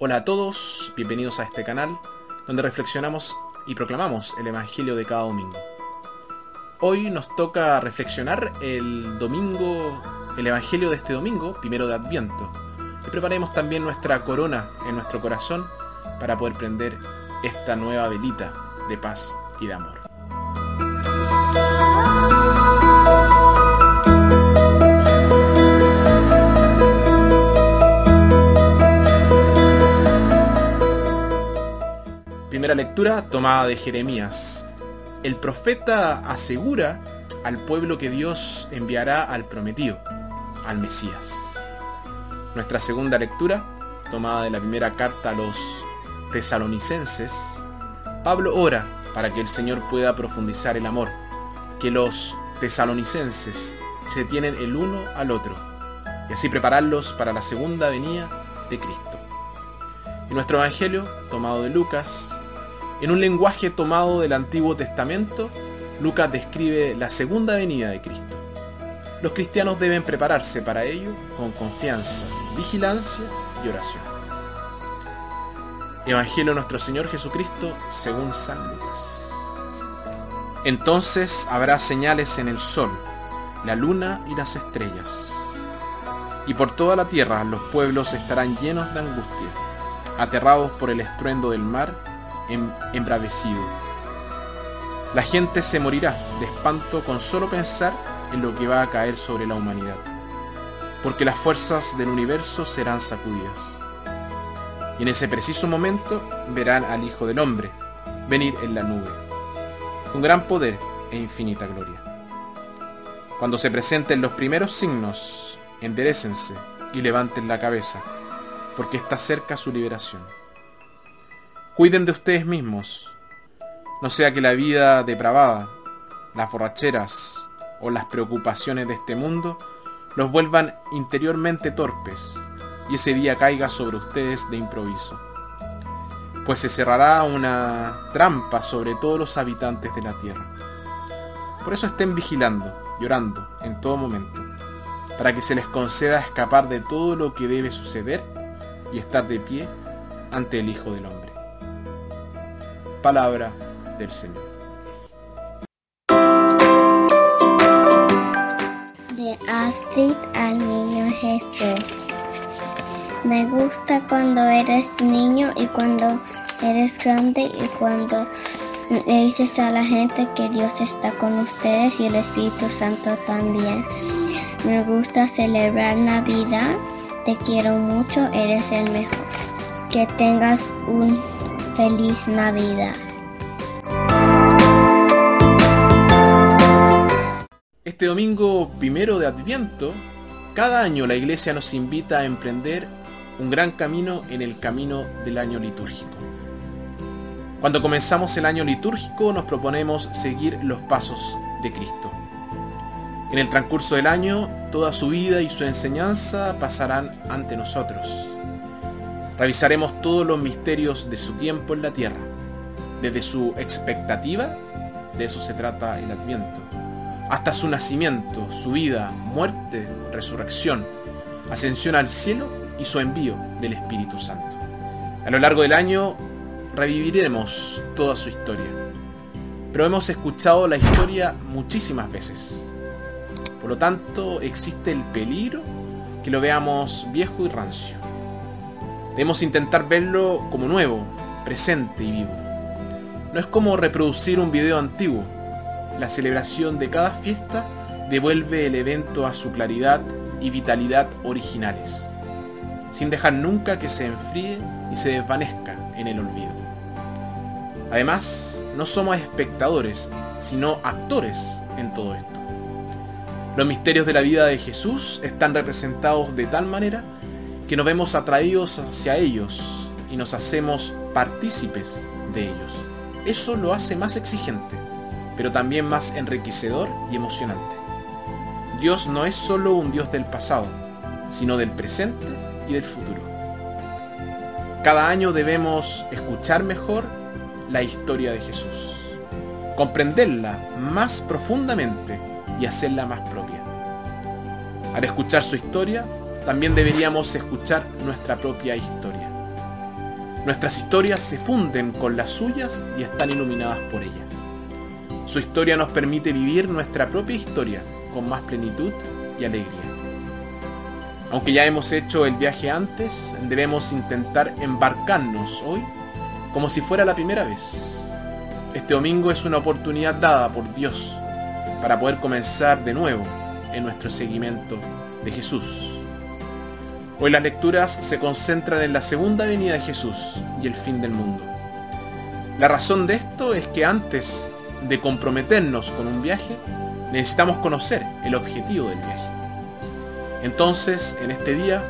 Hola a todos, bienvenidos a este canal donde reflexionamos y proclamamos el Evangelio de cada domingo. Hoy nos toca reflexionar el domingo, el Evangelio de este domingo, primero de Adviento, y preparemos también nuestra corona en nuestro corazón para poder prender esta nueva velita de paz y de amor. Lectura tomada de Jeremías. El profeta asegura al pueblo que Dios enviará al prometido, al Mesías. Nuestra segunda lectura, tomada de la primera carta a los tesalonicenses, Pablo ora para que el Señor pueda profundizar el amor, que los tesalonicenses se tienen el uno al otro, y así prepararlos para la segunda venida de Cristo. Y nuestro Evangelio, tomado de Lucas, en un lenguaje tomado del Antiguo Testamento, Lucas describe la segunda venida de Cristo. Los cristianos deben prepararse para ello con confianza, vigilancia y oración. Evangelio nuestro Señor Jesucristo según San Lucas. Entonces habrá señales en el sol, la luna y las estrellas. Y por toda la tierra los pueblos estarán llenos de angustia, aterrados por el estruendo del mar embravecido. La gente se morirá de espanto con solo pensar en lo que va a caer sobre la humanidad, porque las fuerzas del universo serán sacudidas. Y en ese preciso momento verán al Hijo del Hombre venir en la nube, con gran poder e infinita gloria. Cuando se presenten los primeros signos, enderecense y levanten la cabeza, porque está cerca su liberación. Cuiden de ustedes mismos. No sea que la vida depravada, las borracheras o las preocupaciones de este mundo los vuelvan interiormente torpes y ese día caiga sobre ustedes de improviso. Pues se cerrará una trampa sobre todos los habitantes de la tierra. Por eso estén vigilando, llorando en todo momento, para que se les conceda escapar de todo lo que debe suceder y estar de pie ante el Hijo del Hombre palabra del Señor. De Astrid al niño Jesús. Me gusta cuando eres niño y cuando eres grande y cuando le dices a la gente que Dios está con ustedes y el Espíritu Santo también. Me gusta celebrar Navidad. Te quiero mucho, eres el mejor. Que tengas un feliz Navidad. Este domingo primero de Adviento, cada año la iglesia nos invita a emprender un gran camino en el camino del año litúrgico. Cuando comenzamos el año litúrgico nos proponemos seguir los pasos de Cristo. En el transcurso del año, toda su vida y su enseñanza pasarán ante nosotros. Revisaremos todos los misterios de su tiempo en la tierra, desde su expectativa, de eso se trata el Adviento, hasta su nacimiento, su vida, muerte, resurrección, ascensión al cielo y su envío del Espíritu Santo. A lo largo del año reviviremos toda su historia, pero hemos escuchado la historia muchísimas veces. Por lo tanto, existe el peligro que lo veamos viejo y rancio. Debemos intentar verlo como nuevo, presente y vivo. No es como reproducir un video antiguo. La celebración de cada fiesta devuelve el evento a su claridad y vitalidad originales, sin dejar nunca que se enfríe y se desvanezca en el olvido. Además, no somos espectadores, sino actores en todo esto. Los misterios de la vida de Jesús están representados de tal manera que nos vemos atraídos hacia ellos y nos hacemos partícipes de ellos. Eso lo hace más exigente, pero también más enriquecedor y emocionante. Dios no es solo un Dios del pasado, sino del presente y del futuro. Cada año debemos escuchar mejor la historia de Jesús, comprenderla más profundamente y hacerla más propia. Al escuchar su historia, también deberíamos escuchar nuestra propia historia. Nuestras historias se funden con las suyas y están iluminadas por ellas. Su historia nos permite vivir nuestra propia historia con más plenitud y alegría. Aunque ya hemos hecho el viaje antes, debemos intentar embarcarnos hoy como si fuera la primera vez. Este domingo es una oportunidad dada por Dios para poder comenzar de nuevo en nuestro seguimiento de Jesús. Hoy las lecturas se concentran en la segunda venida de Jesús y el fin del mundo. La razón de esto es que antes de comprometernos con un viaje, necesitamos conocer el objetivo del viaje. Entonces, en este día,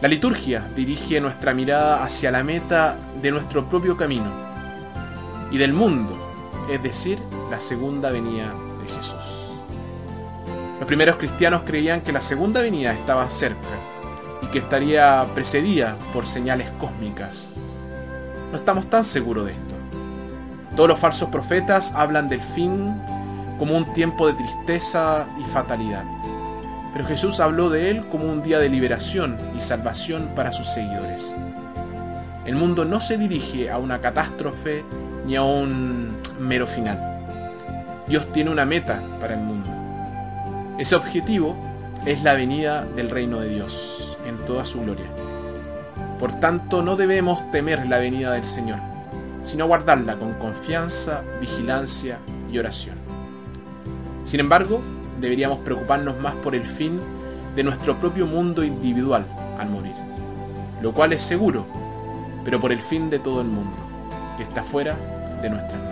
la liturgia dirige nuestra mirada hacia la meta de nuestro propio camino y del mundo, es decir, la segunda venida de Jesús. Los primeros cristianos creían que la segunda venida estaba cerca que estaría precedida por señales cósmicas. No estamos tan seguros de esto. Todos los falsos profetas hablan del fin como un tiempo de tristeza y fatalidad. Pero Jesús habló de él como un día de liberación y salvación para sus seguidores. El mundo no se dirige a una catástrofe ni a un mero final. Dios tiene una meta para el mundo. Ese objetivo es la venida del reino de Dios en toda su gloria. Por tanto, no debemos temer la venida del Señor, sino guardarla con confianza, vigilancia y oración. Sin embargo, deberíamos preocuparnos más por el fin de nuestro propio mundo individual al morir, lo cual es seguro, pero por el fin de todo el mundo, que está fuera de nuestras manos.